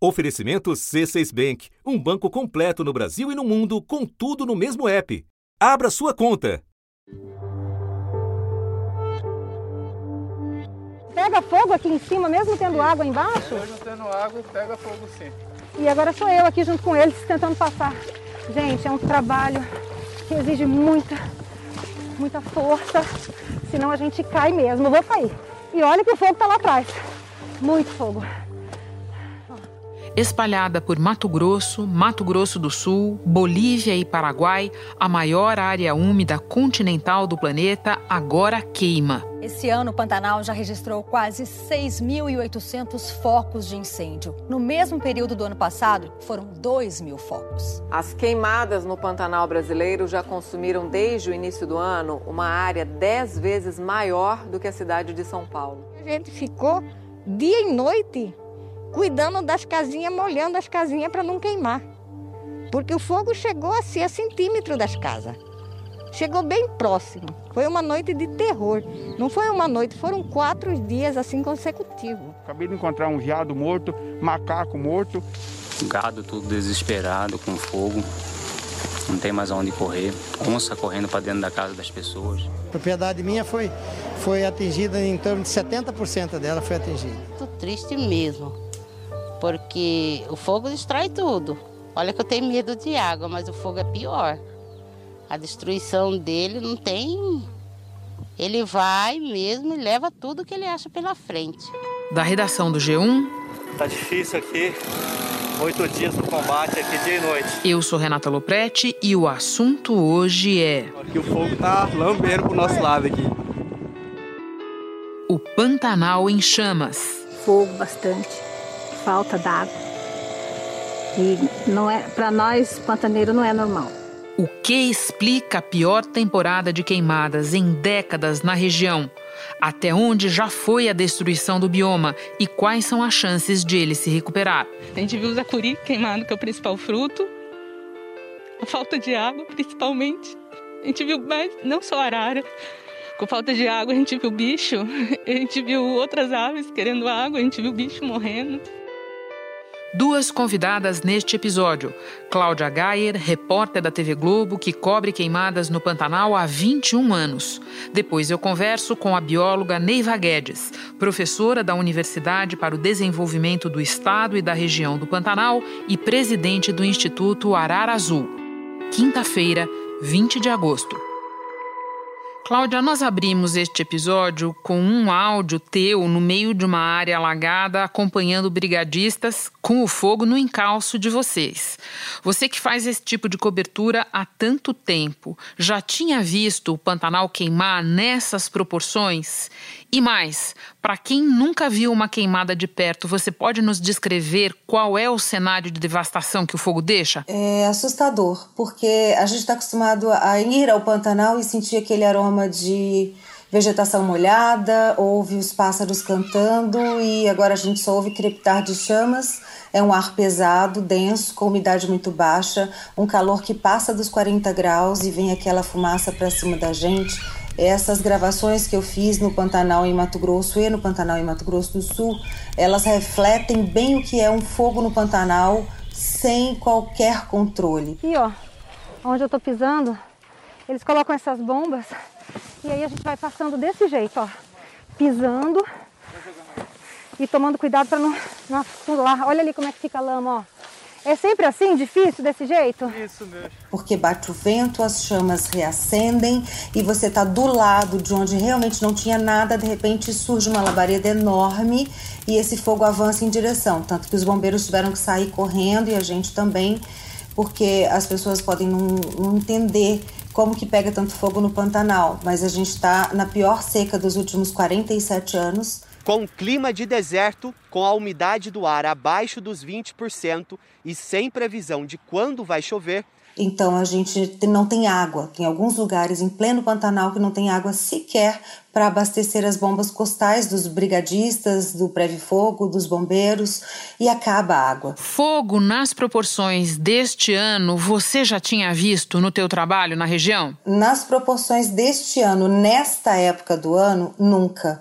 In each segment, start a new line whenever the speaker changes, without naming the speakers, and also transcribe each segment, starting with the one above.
Oferecimento C6 Bank, um banco completo no Brasil e no mundo, com tudo no mesmo app. Abra sua conta.
Pega fogo aqui em cima, mesmo tendo água embaixo?
Mesmo tendo água, pega fogo sim.
E agora sou eu aqui junto com eles tentando passar. Gente, é um trabalho que exige muita, muita força, senão a gente cai mesmo. Eu vou cair. E olha que o fogo está lá atrás. Muito fogo
espalhada por Mato Grosso, Mato Grosso do Sul, Bolívia e Paraguai, a maior área úmida continental do planeta agora queima.
Esse ano, o Pantanal já registrou quase 6.800 focos de incêndio. No mesmo período do ano passado, foram 2 mil focos.
As queimadas no Pantanal brasileiro já consumiram, desde o início do ano, uma área 10 vezes maior do que a cidade de São Paulo.
A gente ficou dia e noite cuidando das casinhas, molhando as casinhas para não queimar. Porque o fogo chegou a ser a centímetro das casas. Chegou bem próximo. Foi uma noite de terror. Não foi uma noite, foram quatro dias assim consecutivos.
Acabei de encontrar um veado morto, macaco morto.
Gado tudo desesperado com fogo. Não tem mais aonde correr. Onça correndo para dentro da casa das pessoas.
A propriedade minha foi, foi atingida, em torno de 70% dela foi atingida.
Tô triste mesmo porque o fogo destrói tudo. Olha que eu tenho medo de água, mas o fogo é pior. A destruição dele não tem. Ele vai mesmo e leva tudo que ele acha pela frente.
Da redação do G1.
Tá difícil aqui. Oito dias no combate aqui, dia e noite.
Eu sou Renata Loprete e o assunto hoje é.
Que o fogo tá lambeiro pro nosso lado aqui.
O Pantanal em chamas.
Fogo bastante falta d'água. E não é, para nós, pantaneiro não é normal.
O que explica a pior temporada de queimadas em décadas na região? Até onde já foi a destruição do bioma e quais são as chances de ele se recuperar?
A gente viu o zacuri queimado, que é o principal fruto, a falta de água, principalmente. A gente viu mais, não só arara, com falta de água, a gente viu bicho, a gente viu outras aves querendo água, a gente viu bicho morrendo.
Duas convidadas neste episódio: Cláudia Gayer, repórter da TV Globo, que cobre queimadas no Pantanal há 21 anos. Depois eu converso com a bióloga Neiva Guedes, professora da Universidade para o Desenvolvimento do Estado e da Região do Pantanal e presidente do Instituto Arara Azul. Quinta-feira, 20 de agosto. Cláudia, nós abrimos este episódio com um áudio teu no meio de uma área alagada, acompanhando brigadistas com o fogo no encalço de vocês. Você que faz esse tipo de cobertura há tanto tempo, já tinha visto o Pantanal queimar nessas proporções? E mais, para quem nunca viu uma queimada de perto, você pode nos descrever qual é o cenário de devastação que o fogo deixa?
É assustador, porque a gente está acostumado a ir ao Pantanal e sentir aquele aroma de vegetação molhada, ouve os pássaros cantando e agora a gente só ouve crepitar de chamas. É um ar pesado, denso, com umidade muito baixa, um calor que passa dos 40 graus e vem aquela fumaça para cima da gente essas gravações que eu fiz no Pantanal em Mato Grosso e no Pantanal em Mato Grosso do Sul, elas refletem bem o que é um fogo no Pantanal sem qualquer controle.
E ó, onde eu tô pisando, eles colocam essas bombas e aí a gente vai passando desse jeito, ó, pisando e tomando cuidado para não, não afular. Olha ali como é que fica a lama, ó. É sempre assim, difícil desse jeito?
Isso mesmo.
Porque bate o vento, as chamas reacendem e você está do lado de onde realmente não tinha nada, de repente surge uma labareda enorme e esse fogo avança em direção. Tanto que os bombeiros tiveram que sair correndo e a gente também, porque as pessoas podem não, não entender como que pega tanto fogo no Pantanal, mas a gente está na pior seca dos últimos 47 anos
com clima de deserto, com a umidade do ar abaixo dos 20% e sem previsão de quando vai chover.
Então a gente não tem água. Tem alguns lugares em pleno Pantanal que não tem água sequer para abastecer as bombas costais dos brigadistas, do Preve Fogo, dos bombeiros e acaba a água.
Fogo nas proporções deste ano, você já tinha visto no teu trabalho na região?
Nas proporções deste ano, nesta época do ano, nunca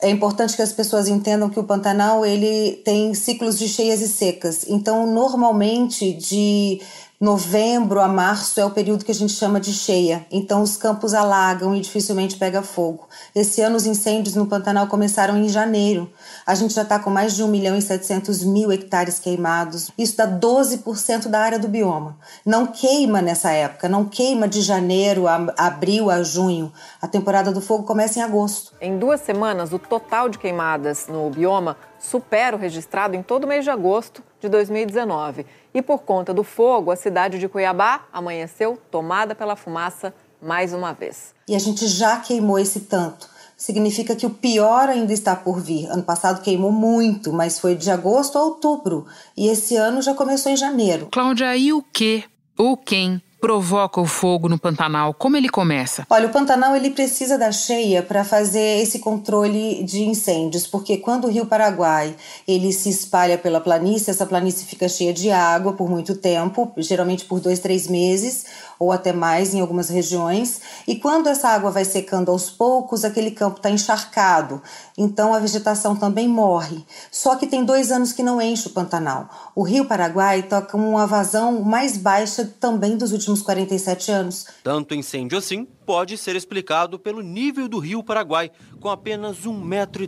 é importante que as pessoas entendam que o Pantanal ele tem ciclos de cheias e secas. Então, normalmente de Novembro a março é o período que a gente chama de cheia, então os campos alagam e dificilmente pega fogo. Esse ano os incêndios no Pantanal começaram em janeiro. A gente já está com mais de 1 milhão e 700 mil hectares queimados. Isso dá 12% da área do bioma. Não queima nessa época, não queima de janeiro a abril a junho. A temporada do fogo começa em agosto.
Em duas semanas, o total de queimadas no bioma supera o registrado em todo o mês de agosto de 2019. E por conta do fogo, a cidade de Cuiabá amanheceu tomada pela fumaça mais uma vez.
E a gente já queimou esse tanto. Significa que o pior ainda está por vir. Ano passado queimou muito, mas foi de agosto a outubro. E esse ano já começou em janeiro.
Cláudia, e o que ou quem provoca o fogo no Pantanal? Como ele começa?
Olha, o Pantanal ele precisa da cheia para fazer esse controle de incêndios, porque quando o Rio Paraguai ele se espalha pela planície, essa planície fica cheia de água por muito tempo, geralmente por dois, três meses ou até mais em algumas regiões. E quando essa água vai secando aos poucos, aquele campo está encharcado, então a vegetação também morre. Só que tem dois anos que não enche o Pantanal. O Rio Paraguai com uma vazão mais baixa também dos últimos 47 anos.
Tanto incêndio assim pode ser explicado pelo nível do Rio Paraguai, com apenas 1,10 metro.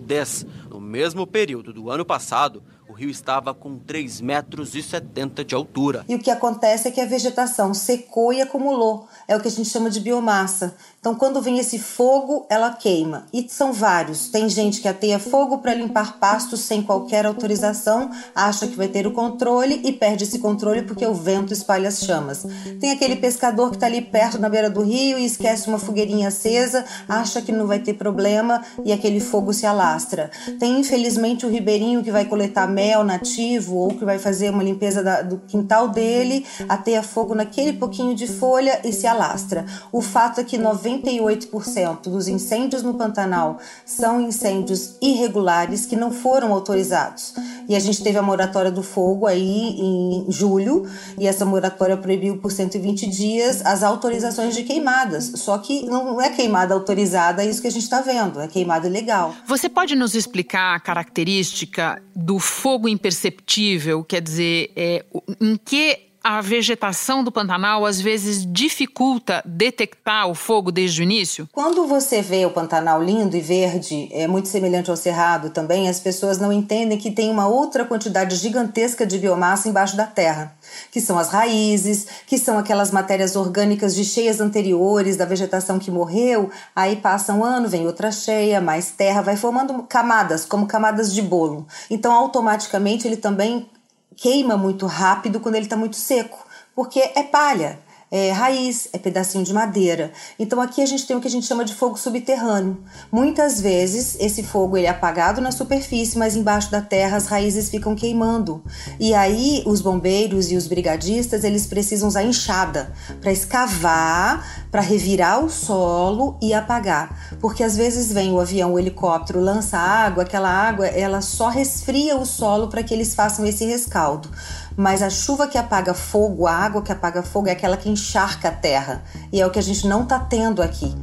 No mesmo período do ano passado, rio estava com 3,70 metros e de altura.
E o que acontece é que a vegetação secou e acumulou. É o que a gente chama de biomassa. Então, quando vem esse fogo, ela queima. E são vários. Tem gente que ateia fogo para limpar pastos sem qualquer autorização, acha que vai ter o controle e perde esse controle porque o vento espalha as chamas. Tem aquele pescador que está ali perto na beira do rio e esquece uma fogueirinha acesa, acha que não vai ter problema e aquele fogo se alastra. Tem, infelizmente, o ribeirinho que vai coletar mel nativo ou que vai fazer uma limpeza da, do quintal dele, ateia fogo naquele pouquinho de folha e se alastra. O fato é que 90 98% dos incêndios no Pantanal são incêndios irregulares que não foram autorizados. E a gente teve a moratória do fogo aí em julho, e essa moratória proibiu por 120 dias as autorizações de queimadas. Só que não é queimada autorizada, é isso que a gente está vendo, é queimada ilegal.
Você pode nos explicar a característica do fogo imperceptível? Quer dizer, é, em que a vegetação do Pantanal às vezes dificulta detectar o fogo desde o início?
Quando você vê o Pantanal lindo e verde, é muito semelhante ao Cerrado também, as pessoas não entendem que tem uma outra quantidade gigantesca de biomassa embaixo da terra, que são as raízes, que são aquelas matérias orgânicas de cheias anteriores da vegetação que morreu, aí passa um ano, vem outra cheia, mais terra, vai formando camadas, como camadas de bolo. Então, automaticamente, ele também queima muito rápido quando ele está muito seco, porque é palha é raiz, é pedacinho de madeira. Então aqui a gente tem o que a gente chama de fogo subterrâneo. Muitas vezes esse fogo ele é apagado na superfície, mas embaixo da terra as raízes ficam queimando. E aí os bombeiros e os brigadistas eles precisam usar enxada para escavar, para revirar o solo e apagar, porque às vezes vem o avião, o helicóptero lança água, aquela água ela só resfria o solo para que eles façam esse rescaldo mas a chuva que apaga fogo, a água que apaga fogo é aquela que encharca a terra. E é o que a gente não está tendo aqui.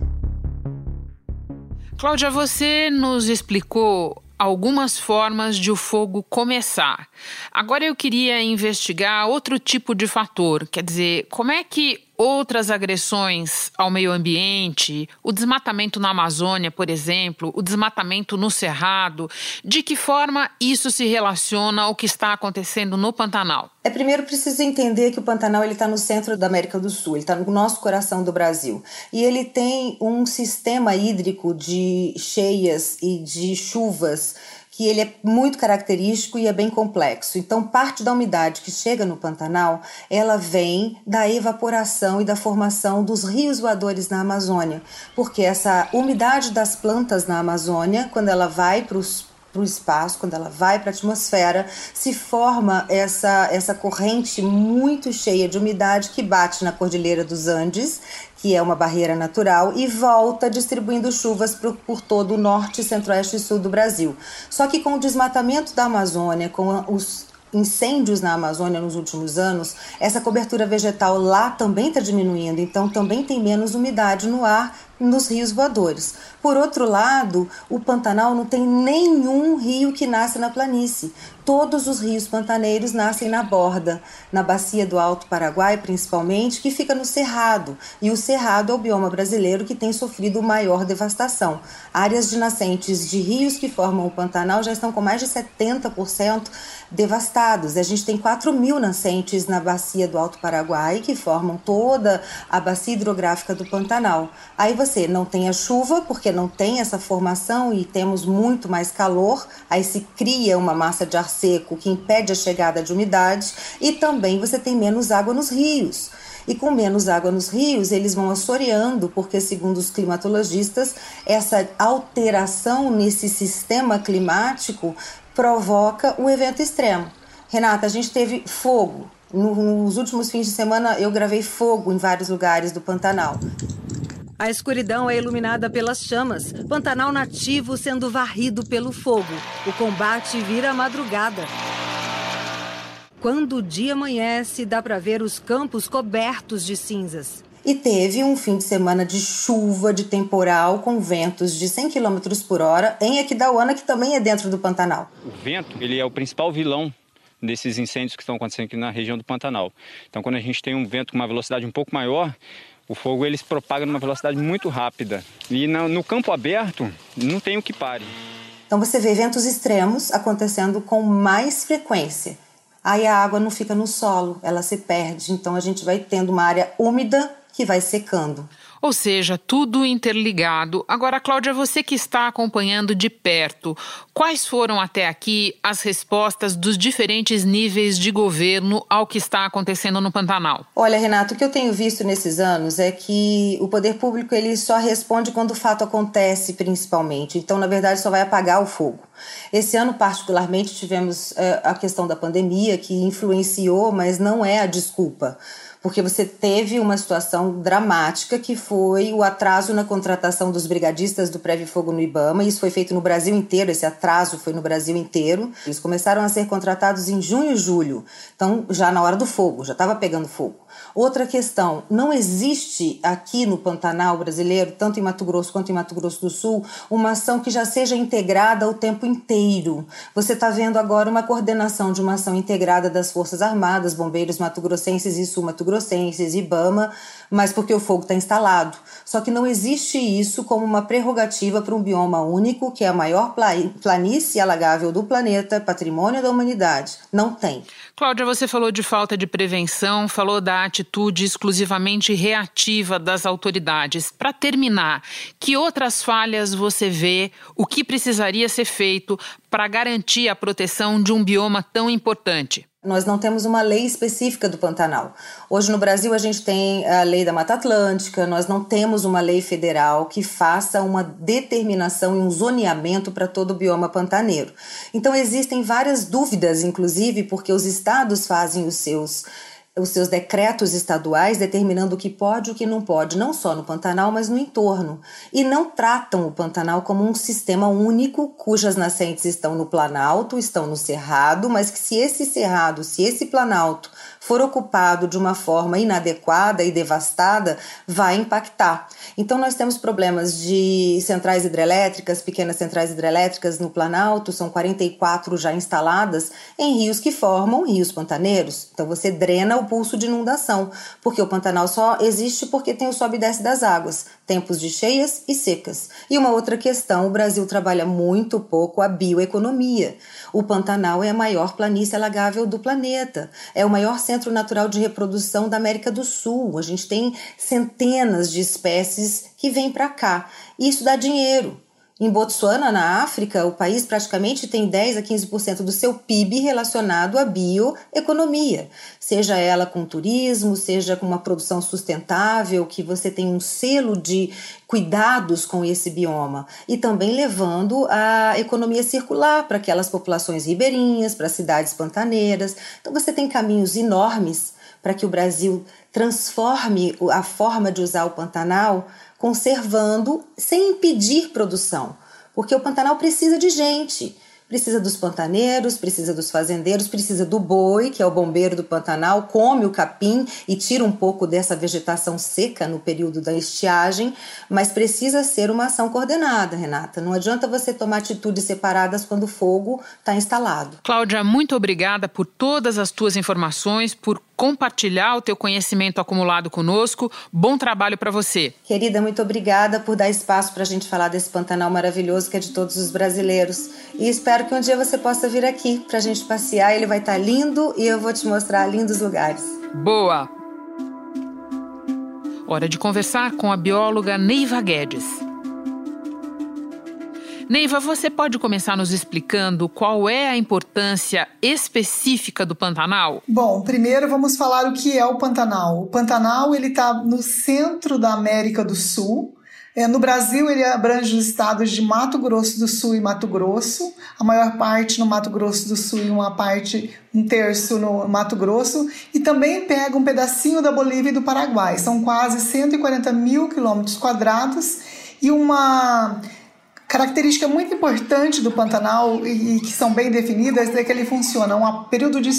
Cláudia, você nos explicou algumas formas de o fogo começar. Agora eu queria investigar outro tipo de fator, quer dizer, como é que outras agressões ao meio ambiente, o desmatamento na Amazônia, por exemplo, o desmatamento no Cerrado, de que forma isso se relaciona ao que está acontecendo no Pantanal?
É primeiro preciso entender que o Pantanal ele está no centro da América do Sul, ele está no nosso coração do Brasil e ele tem um sistema hídrico de cheias e de chuvas que ele é muito característico e é bem complexo. Então, parte da umidade que chega no Pantanal, ela vem da evaporação e da formação dos rios voadores na Amazônia, porque essa umidade das plantas na Amazônia, quando ela vai para os para o espaço, quando ela vai para a atmosfera, se forma essa, essa corrente muito cheia de umidade que bate na Cordilheira dos Andes, que é uma barreira natural, e volta distribuindo chuvas por, por todo o norte, centro-oeste e sul do Brasil. Só que com o desmatamento da Amazônia, com os incêndios na Amazônia nos últimos anos, essa cobertura vegetal lá também está diminuindo, então também tem menos umidade no ar nos rios voadores. Por outro lado, o Pantanal não tem nenhum rio que nasce na planície. Todos os rios pantaneiros nascem na borda, na bacia do Alto Paraguai, principalmente, que fica no Cerrado. E o Cerrado é o bioma brasileiro que tem sofrido maior devastação. Áreas de nascentes de rios que formam o Pantanal já estão com mais de 70% devastados. A gente tem 4 mil nascentes na bacia do Alto Paraguai, que formam toda a bacia hidrográfica do Pantanal. Aí você não tem a chuva, porque não tem essa formação e temos muito mais calor, aí se cria uma massa de ar seco que impede a chegada de umidade e também você tem menos água nos rios. E com menos água nos rios, eles vão assoreando, porque, segundo os climatologistas, essa alteração nesse sistema climático provoca o evento extremo. Renata, a gente teve fogo. Nos últimos fins de semana, eu gravei fogo em vários lugares do Pantanal.
A escuridão é iluminada pelas chamas, Pantanal nativo sendo varrido pelo fogo. O combate vira madrugada. Quando o dia amanhece, dá para ver os campos cobertos de cinzas.
E teve um fim de semana de chuva, de temporal, com ventos de 100 km por hora em Aquidauana, que também é dentro do Pantanal.
O vento ele é o principal vilão desses incêndios que estão acontecendo aqui na região do Pantanal. Então, quando a gente tem um vento com uma velocidade um pouco maior, o fogo ele se propaga numa velocidade muito rápida. E no, no campo aberto, não tem o que pare.
Então você vê eventos extremos acontecendo com mais frequência. Aí a água não fica no solo, ela se perde. Então a gente vai tendo uma área úmida que vai secando.
Ou seja, tudo interligado. Agora, Cláudia, você que está acompanhando de perto, quais foram até aqui as respostas dos diferentes níveis de governo ao que está acontecendo no Pantanal?
Olha, Renato, o que eu tenho visto nesses anos é que o poder público ele só responde quando o fato acontece, principalmente. Então, na verdade, só vai apagar o fogo. Esse ano, particularmente, tivemos uh, a questão da pandemia que influenciou, mas não é a desculpa porque você teve uma situação dramática que foi o atraso na contratação dos brigadistas do Prévio Fogo no Ibama. Isso foi feito no Brasil inteiro, esse atraso foi no Brasil inteiro. Eles começaram a ser contratados em junho e julho, então já na hora do fogo, já estava pegando fogo. Outra questão, não existe aqui no Pantanal brasileiro, tanto em Mato Grosso quanto em Mato Grosso do Sul, uma ação que já seja integrada o tempo inteiro. Você está vendo agora uma coordenação de uma ação integrada das Forças Armadas, bombeiros mato-grossenses e sul-mato-grossenses, IBAMA, mas porque o fogo está instalado. Só que não existe isso como uma prerrogativa para um bioma único, que é a maior planície alagável do planeta, patrimônio da humanidade. Não tem.
Cláudia, você falou de falta de prevenção, falou da atitude exclusivamente reativa das autoridades. Para terminar, que outras falhas você vê, o que precisaria ser feito para garantir a proteção de um bioma tão importante?
Nós não temos uma lei específica do Pantanal. Hoje no Brasil a gente tem a lei da Mata Atlântica, nós não temos uma lei federal que faça uma determinação e um zoneamento para todo o bioma pantaneiro. Então existem várias dúvidas, inclusive, porque os estados fazem os seus os seus decretos estaduais determinando o que pode e o que não pode, não só no Pantanal, mas no entorno. E não tratam o Pantanal como um sistema único cujas nascentes estão no Planalto, estão no Cerrado, mas que se esse Cerrado, se esse Planalto for ocupado de uma forma inadequada e devastada, vai impactar. Então, nós temos problemas de centrais hidrelétricas, pequenas centrais hidrelétricas no Planalto, são 44 já instaladas em rios que formam rios pantaneiros. Então, você drena o pulso de inundação, porque o Pantanal só existe porque tem o sobe e desce das águas, tempos de cheias e secas. E uma outra questão: o Brasil trabalha muito pouco a bioeconomia. O Pantanal é a maior planície alagável do planeta, é o maior centro centro natural de reprodução da América do Sul. A gente tem centenas de espécies que vêm para cá. Isso dá dinheiro. Em Botsuana, na África, o país praticamente tem 10 a 15% do seu PIB relacionado à bioeconomia, seja ela com turismo, seja com uma produção sustentável, que você tem um selo de cuidados com esse bioma e também levando a economia circular para aquelas populações ribeirinhas, para cidades pantaneiras. Então você tem caminhos enormes para que o Brasil transforme a forma de usar o Pantanal conservando sem impedir produção, porque o Pantanal precisa de gente. Precisa dos pantaneiros, precisa dos fazendeiros, precisa do boi, que é o bombeiro do Pantanal, come o capim e tira um pouco dessa vegetação seca no período da estiagem, mas precisa ser uma ação coordenada, Renata. Não adianta você tomar atitudes separadas quando o fogo está instalado.
Cláudia, muito obrigada por todas as tuas informações, por compartilhar o teu conhecimento acumulado conosco. Bom trabalho para você.
Querida, muito obrigada por dar espaço para a gente falar desse Pantanal maravilhoso que é de todos os brasileiros. E espero que um dia você possa vir aqui para a gente passear. Ele vai estar tá lindo e eu vou te mostrar lindos lugares.
Boa! Hora de conversar com a bióloga Neiva Guedes. Neiva, você pode começar nos explicando qual é a importância específica do Pantanal?
Bom, primeiro vamos falar o que é o Pantanal. O Pantanal ele está no centro da América do Sul. É, no Brasil, ele abrange os estados de Mato Grosso do Sul e Mato Grosso, a maior parte no Mato Grosso do Sul e uma parte, um terço no Mato Grosso, e também pega um pedacinho da Bolívia e do Paraguai. São quase 140 mil quilômetros quadrados e uma Característica muito importante do Pantanal e, e que são bem definidas é que ele funciona um período de,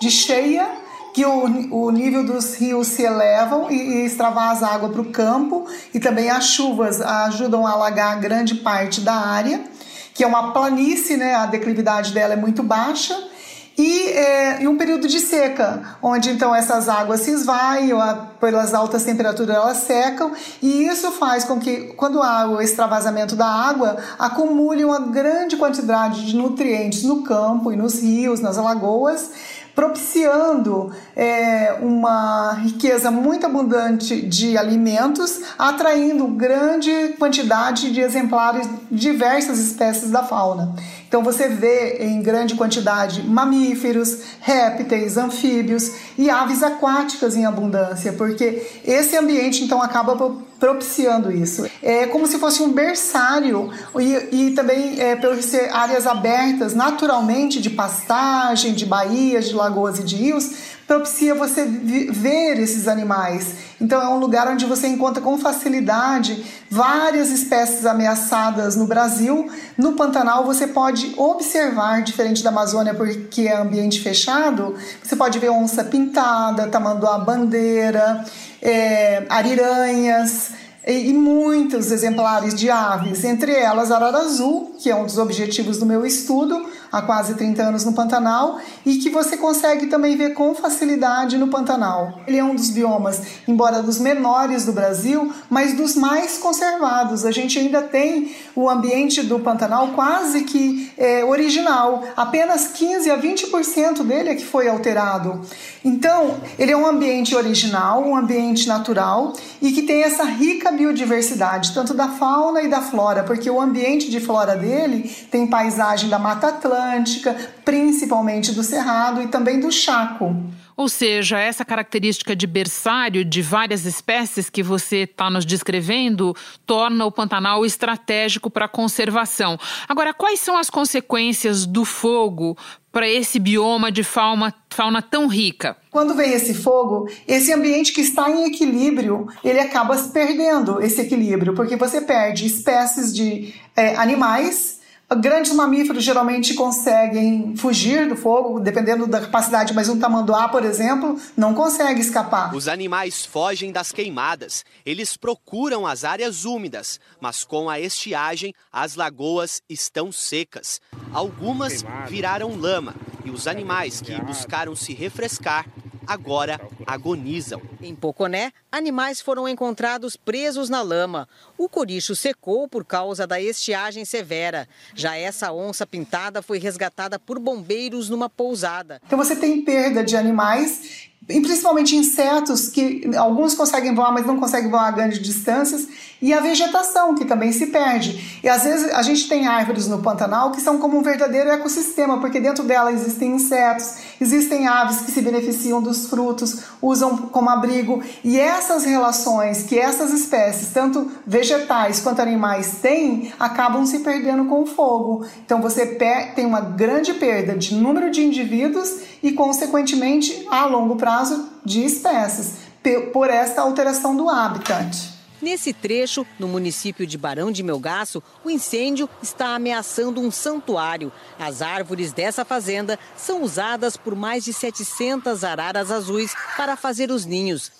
de cheia que o, o, nível dos rios se elevam e, e extravasa água para o campo e também as chuvas ajudam a alagar grande parte da área, que é uma planície, né? A declividade dela é muito baixa e, é, e um período de seca, onde então essas águas se esvaem, pelas altas temperaturas elas secam, e isso faz com que, quando há o extravasamento da água, acumule uma grande quantidade de nutrientes no campo e nos rios, nas lagoas, propiciando é, uma riqueza muito abundante de alimentos, atraindo grande quantidade de exemplares de diversas espécies da fauna. Então você vê em grande quantidade mamíferos, répteis, anfíbios e aves aquáticas em abundância, porque esse ambiente então acaba propiciando isso. É como se fosse um berçário e, e também é, por ser áreas abertas naturalmente de pastagem, de baías, de lagoas e de rios, propicia você ver esses animais. Então é um lugar onde você encontra com facilidade várias espécies ameaçadas no Brasil. No Pantanal você pode observar, diferente da Amazônia porque é ambiente fechado, você pode ver onça pintada, tamanduá bandeira, é, ariranhas e muitos exemplares de aves, entre elas arara azul, que é um dos objetivos do meu estudo, há quase 30 anos no Pantanal e que você consegue também ver com facilidade no Pantanal. Ele é um dos biomas, embora dos menores do Brasil, mas dos mais conservados. A gente ainda tem o ambiente do Pantanal quase que é, original, apenas 15 a 20% dele é que foi alterado. Então, ele é um ambiente original, um ambiente natural e que tem essa rica biodiversidade, tanto da fauna e da flora, porque o ambiente de flora dele tem paisagem da Mata Atlântica Atlântica, principalmente do Cerrado e também do Chaco.
Ou seja, essa característica de berçário de várias espécies que você está nos descrevendo torna o Pantanal estratégico para a conservação. Agora, quais são as consequências do fogo para esse bioma de fauna, fauna tão rica?
Quando vem esse fogo, esse ambiente que está em equilíbrio, ele acaba perdendo esse equilíbrio, porque você perde espécies de é, animais Grandes mamíferos geralmente conseguem fugir do fogo, dependendo da capacidade, mas um tamanduá, por exemplo, não consegue escapar.
Os animais fogem das queimadas. Eles procuram as áreas úmidas, mas com a estiagem, as lagoas estão secas. Algumas viraram lama e os animais que buscaram se refrescar agora agonizam.
Em Poconé, animais foram encontrados presos na lama. O coricho secou por causa da estiagem severa. Já essa onça pintada foi resgatada por bombeiros numa pousada.
Então você tem perda de animais e principalmente insetos que alguns conseguem voar, mas não conseguem voar a grandes distâncias, e a vegetação que também se perde. E às vezes a gente tem árvores no Pantanal que são como um verdadeiro ecossistema, porque dentro dela existem insetos, existem aves que se beneficiam dos frutos, usam como abrigo, e essas relações que essas espécies, tanto vegetais quanto animais, têm, acabam se perdendo com o fogo. Então você tem uma grande perda de número de indivíduos e, consequentemente, a longo prazo de espécies, por esta alteração do habitat.
Nesse trecho, no município de Barão de Melgaço, o incêndio está ameaçando um santuário. As árvores dessa fazenda são usadas por mais de 700 araras azuis para fazer os ninhos.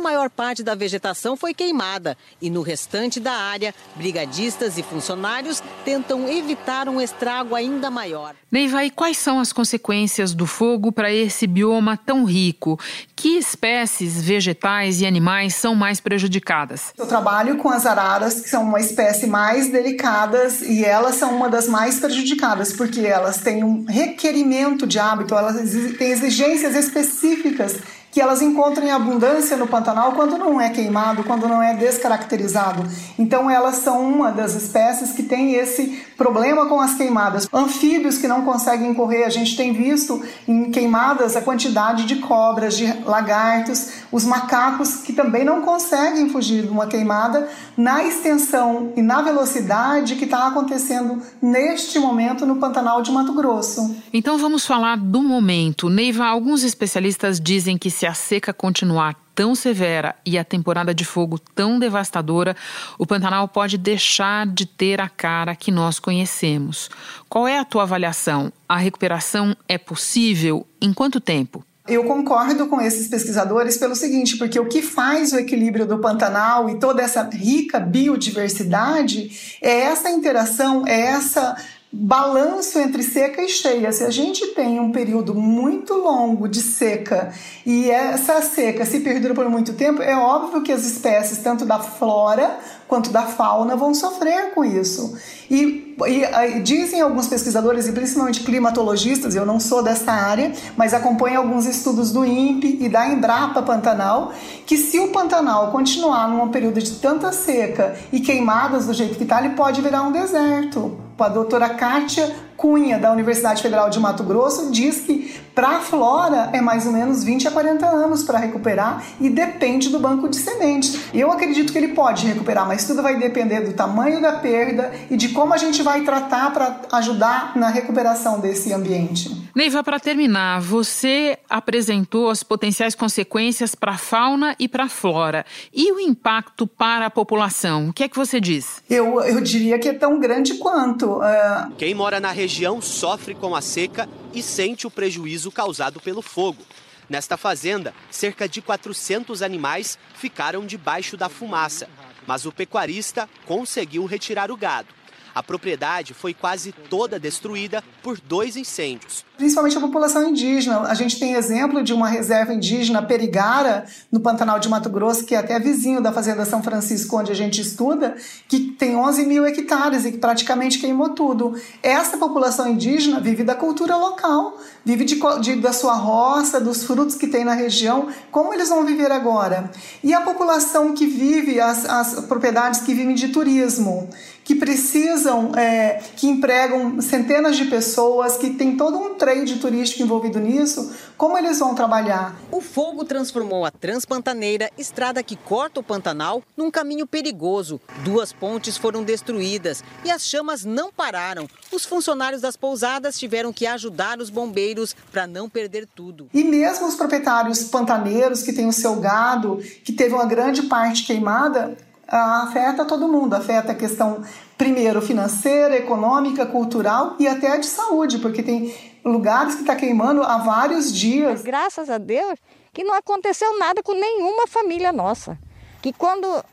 Maior parte da vegetação foi queimada e no restante da área, brigadistas e funcionários tentam evitar um estrago ainda maior.
Neiva, e quais são as consequências do fogo para esse bioma tão rico? Que espécies vegetais e animais são mais prejudicadas?
Eu trabalho com as araras, que são uma espécie mais delicadas e elas são uma das mais prejudicadas, porque elas têm um requerimento de hábito, elas têm exigências específicas que elas encontram em abundância no Pantanal quando não é queimado, quando não é descaracterizado. Então elas são uma das espécies que tem esse problema com as queimadas. Anfíbios que não conseguem correr, a gente tem visto em queimadas a quantidade de cobras, de lagartos, os macacos que também não conseguem fugir de uma queimada na extensão e na velocidade que está acontecendo neste momento no Pantanal de Mato Grosso.
Então vamos falar do momento. Neiva, alguns especialistas dizem que se a seca continuar tão severa e a temporada de fogo tão devastadora, o Pantanal pode deixar de ter a cara que nós conhecemos. Qual é a tua avaliação? A recuperação é possível? Em quanto tempo?
Eu concordo com esses pesquisadores pelo seguinte, porque o que faz o equilíbrio do Pantanal e toda essa rica biodiversidade é essa interação, é essa balanço entre seca e cheia. Se a gente tem um período muito longo de seca e essa seca se perdura por muito tempo, é óbvio que as espécies, tanto da flora quanto da fauna, vão sofrer com isso. E, e, e, dizem alguns pesquisadores, e principalmente climatologistas, eu não sou dessa área, mas acompanho alguns estudos do INPE e da Embrapa Pantanal, que se o Pantanal continuar num período de tanta seca e queimadas do jeito que está, ele pode virar um deserto. A doutora Kátia Cunha, da Universidade Federal de Mato Grosso, diz que para a flora é mais ou menos 20 a 40 anos para recuperar e depende do banco de sementes. Eu acredito que ele pode recuperar, mas tudo vai depender do tamanho da perda e de como a gente vai tratar para ajudar na recuperação desse ambiente.
Neiva, para terminar, você apresentou as potenciais consequências para a fauna e para a flora. E o impacto para a população? O que é que você diz?
Eu, eu diria que é tão grande quanto. Uh...
Quem mora na região região sofre com a seca e sente o prejuízo causado pelo fogo. Nesta fazenda, cerca de 400 animais ficaram debaixo da fumaça, mas o pecuarista conseguiu retirar o gado. A propriedade foi quase toda destruída por dois incêndios.
Principalmente a população indígena. A gente tem exemplo de uma reserva indígena Perigara, no Pantanal de Mato Grosso, que é até vizinho da Fazenda São Francisco, onde a gente estuda, que tem 11 mil hectares e que praticamente queimou tudo. Essa população indígena vive da cultura local, vive de, de, da sua roça, dos frutos que tem na região. Como eles vão viver agora? E a população que vive, as, as propriedades que vivem de turismo, que precisam, é, que empregam centenas de pessoas, que tem todo um trade turístico envolvido nisso, como eles vão trabalhar?
O fogo transformou a Transpantaneira, estrada que corta o Pantanal, num caminho perigoso. Duas pontes foram destruídas e as chamas não pararam. Os funcionários das pousadas tiveram que ajudar os bombeiros para não perder tudo.
E mesmo os proprietários pantaneiros que têm o seu gado, que teve uma grande parte queimada, afeta todo mundo, afeta a questão, primeiro, financeira, econômica, cultural e até de saúde, porque tem lugares que está queimando há vários dias.
Graças a Deus que não aconteceu nada com nenhuma família nossa. Que quando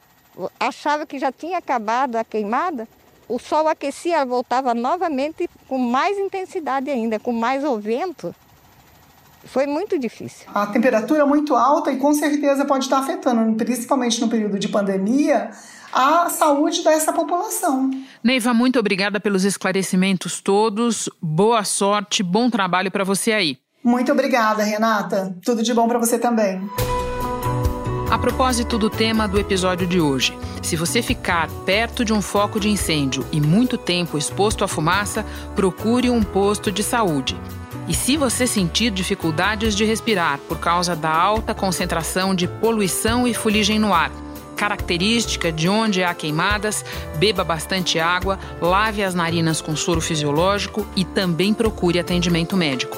achava que já tinha acabado a queimada, o sol aquecia, voltava novamente com mais intensidade ainda, com mais o vento. Foi muito difícil.
A temperatura é muito alta e com certeza pode estar afetando, principalmente no período de pandemia, a saúde dessa população.
Neiva, muito obrigada pelos esclarecimentos todos. Boa sorte, bom trabalho para você aí.
Muito obrigada, Renata. Tudo de bom para você também.
A propósito do tema do episódio de hoje, se você ficar perto de um foco de incêndio e muito tempo exposto à fumaça, procure um posto de saúde. E se você sentir dificuldades de respirar por causa da alta concentração de poluição e fuligem no ar, característica de onde há queimadas, beba bastante água, lave as narinas com soro fisiológico e também procure atendimento médico.